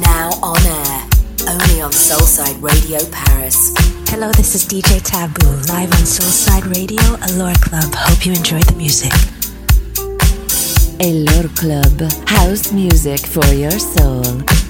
Now on air, only on Soulside Radio Paris. Hello, this is DJ Taboo, live on Soulside Radio, Allure Club. Hope you enjoy the music. Allure Club, house music for your soul.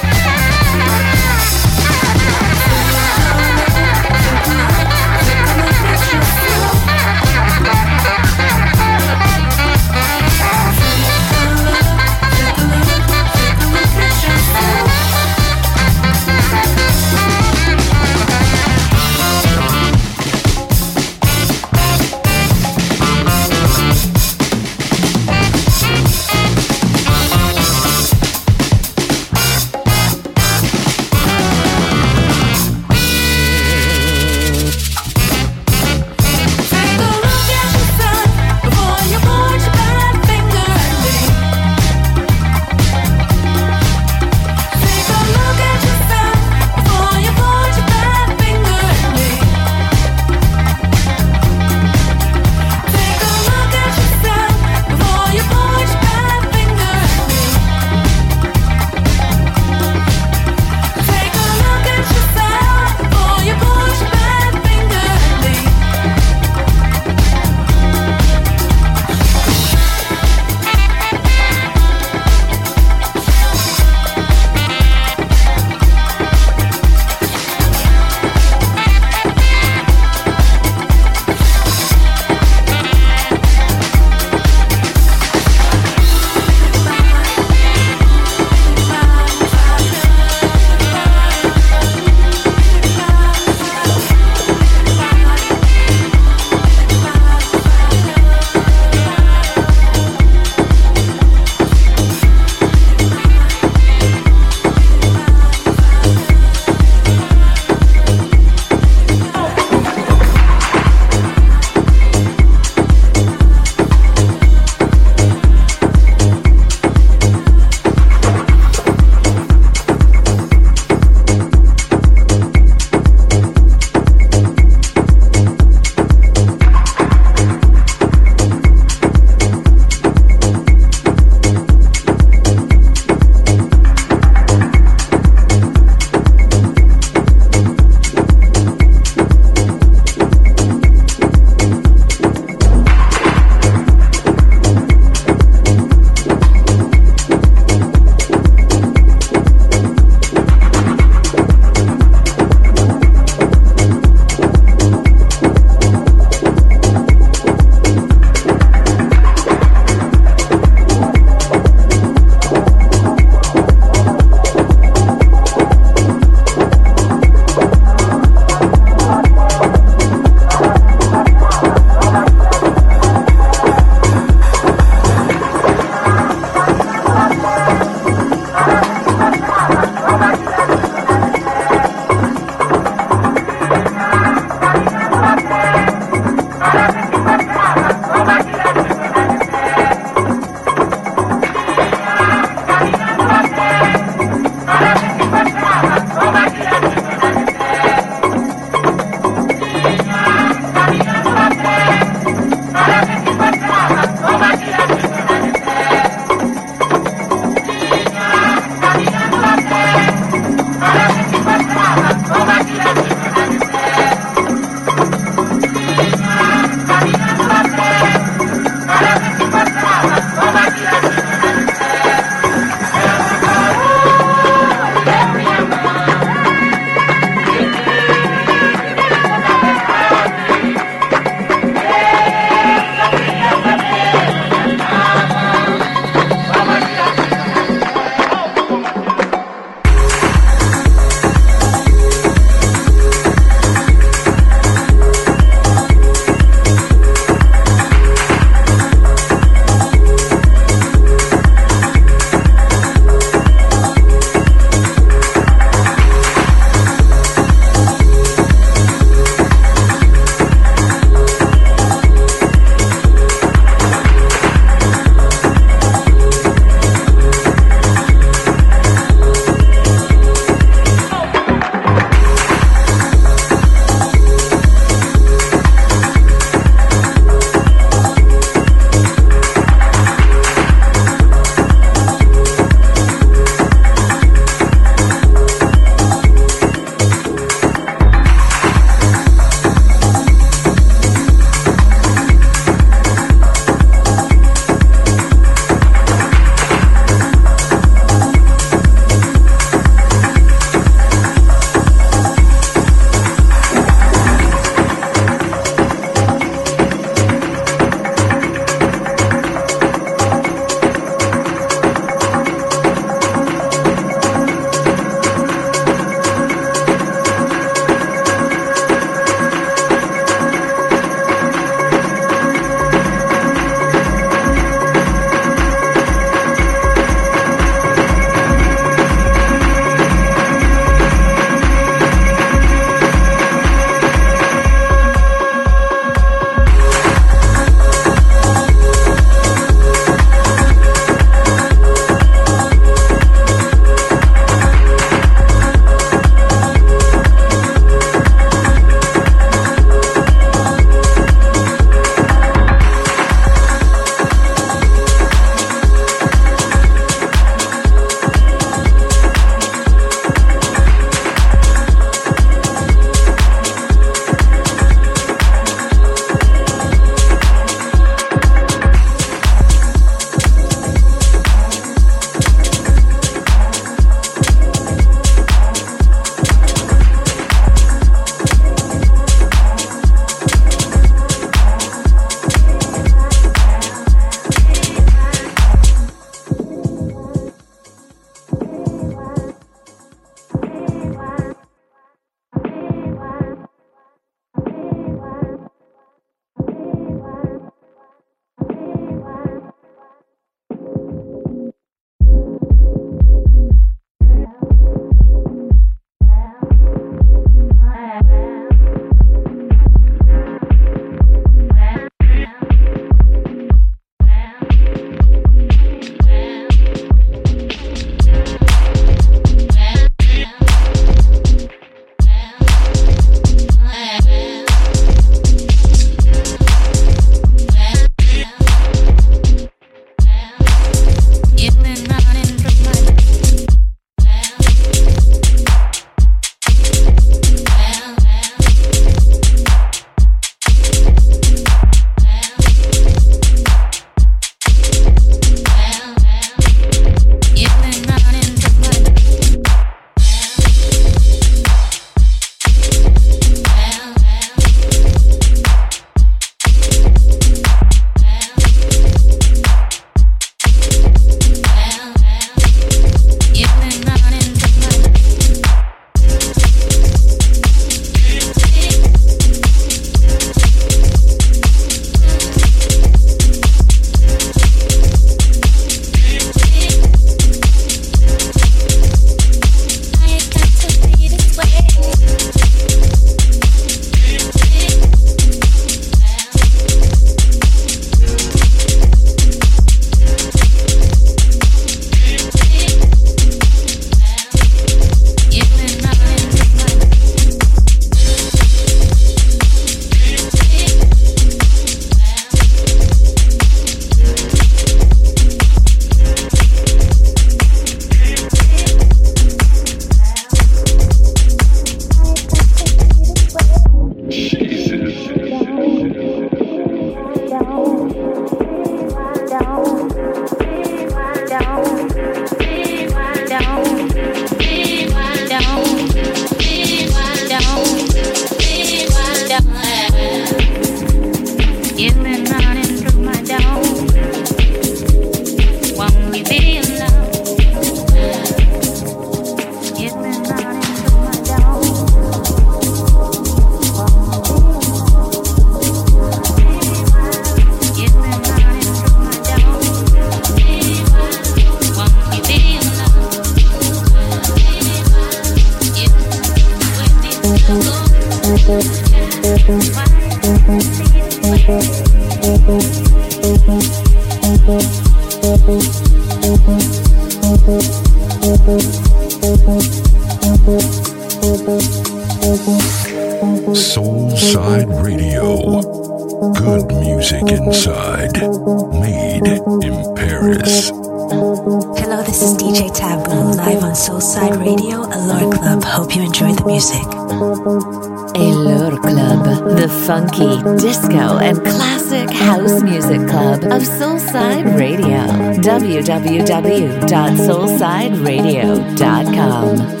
Funky, disco, and classic house music club of Soulside Radio. www.soulsideradio.com.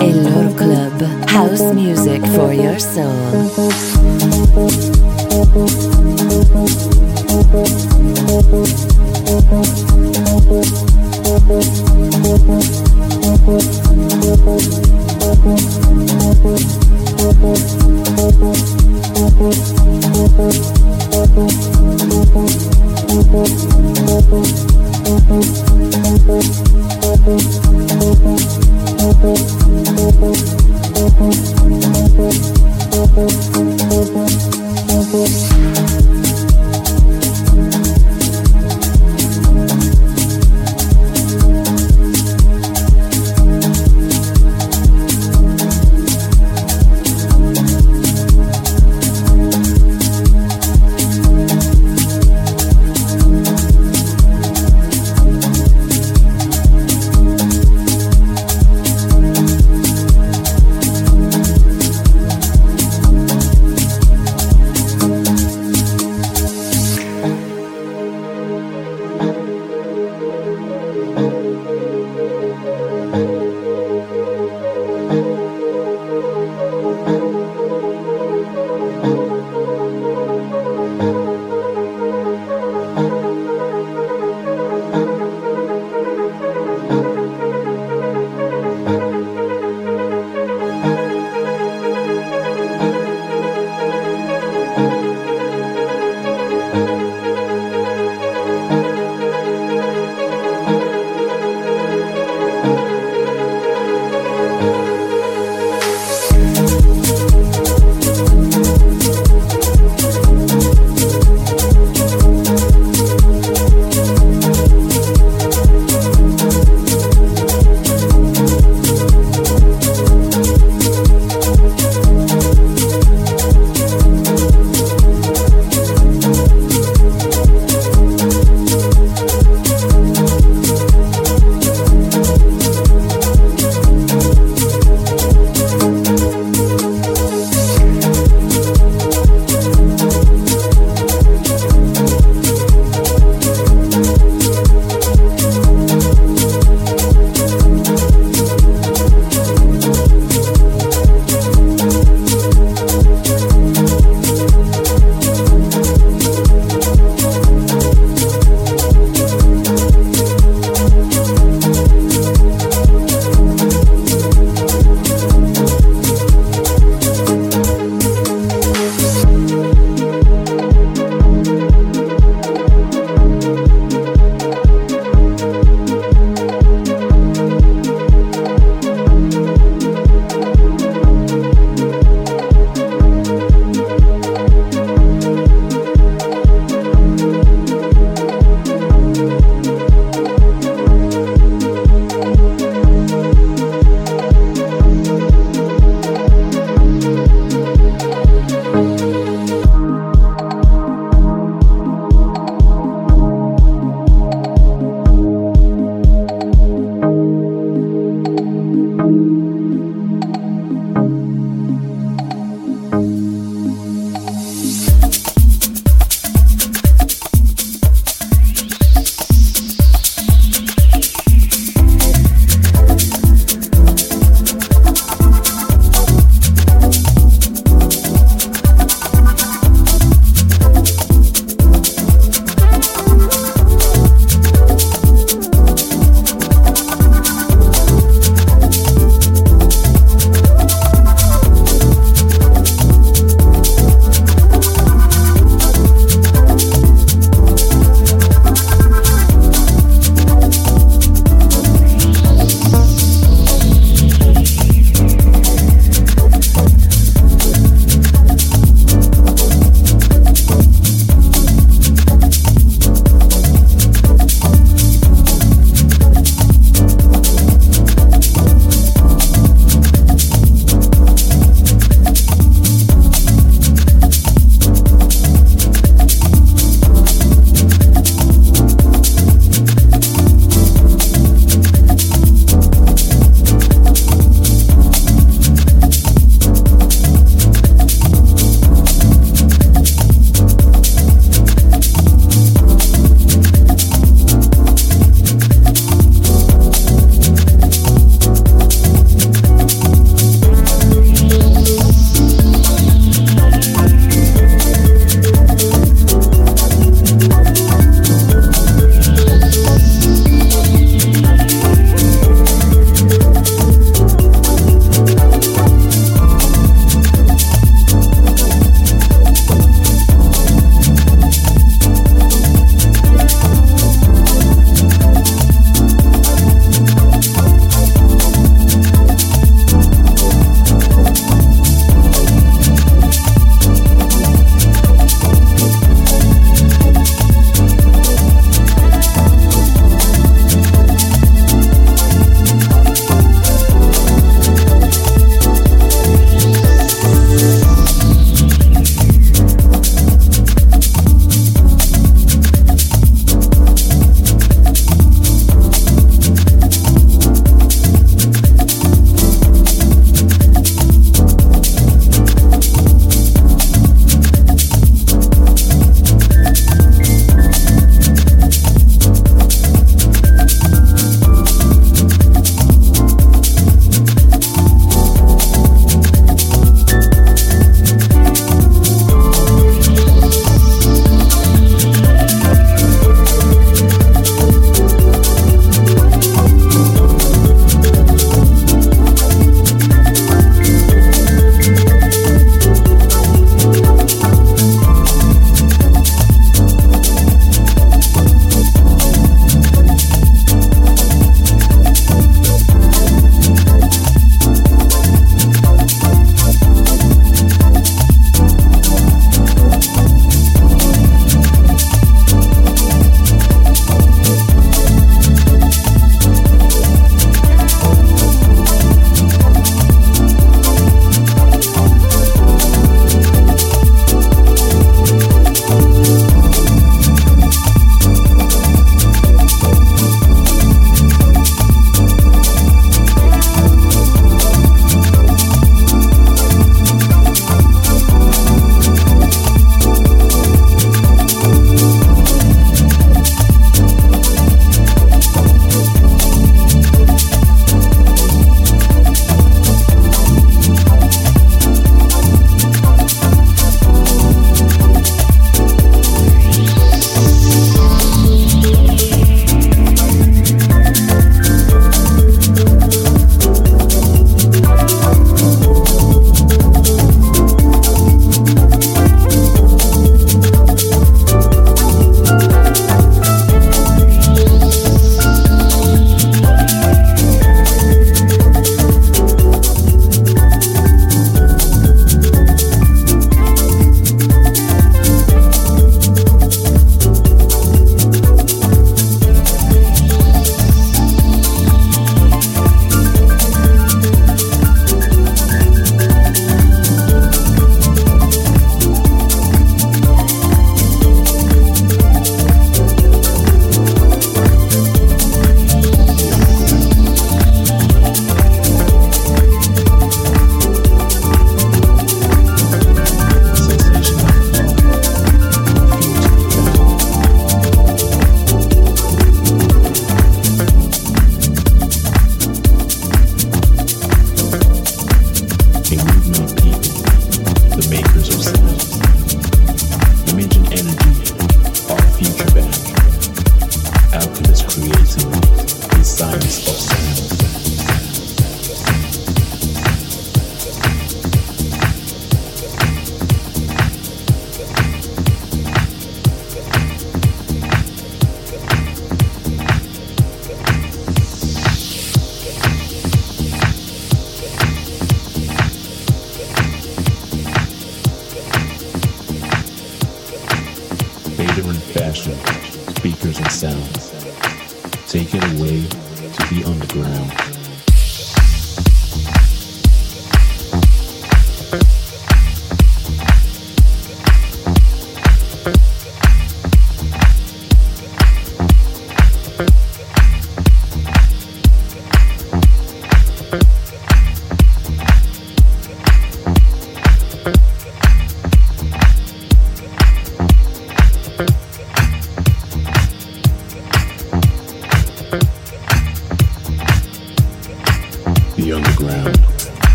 Elor Club, house music for your soul.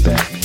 back.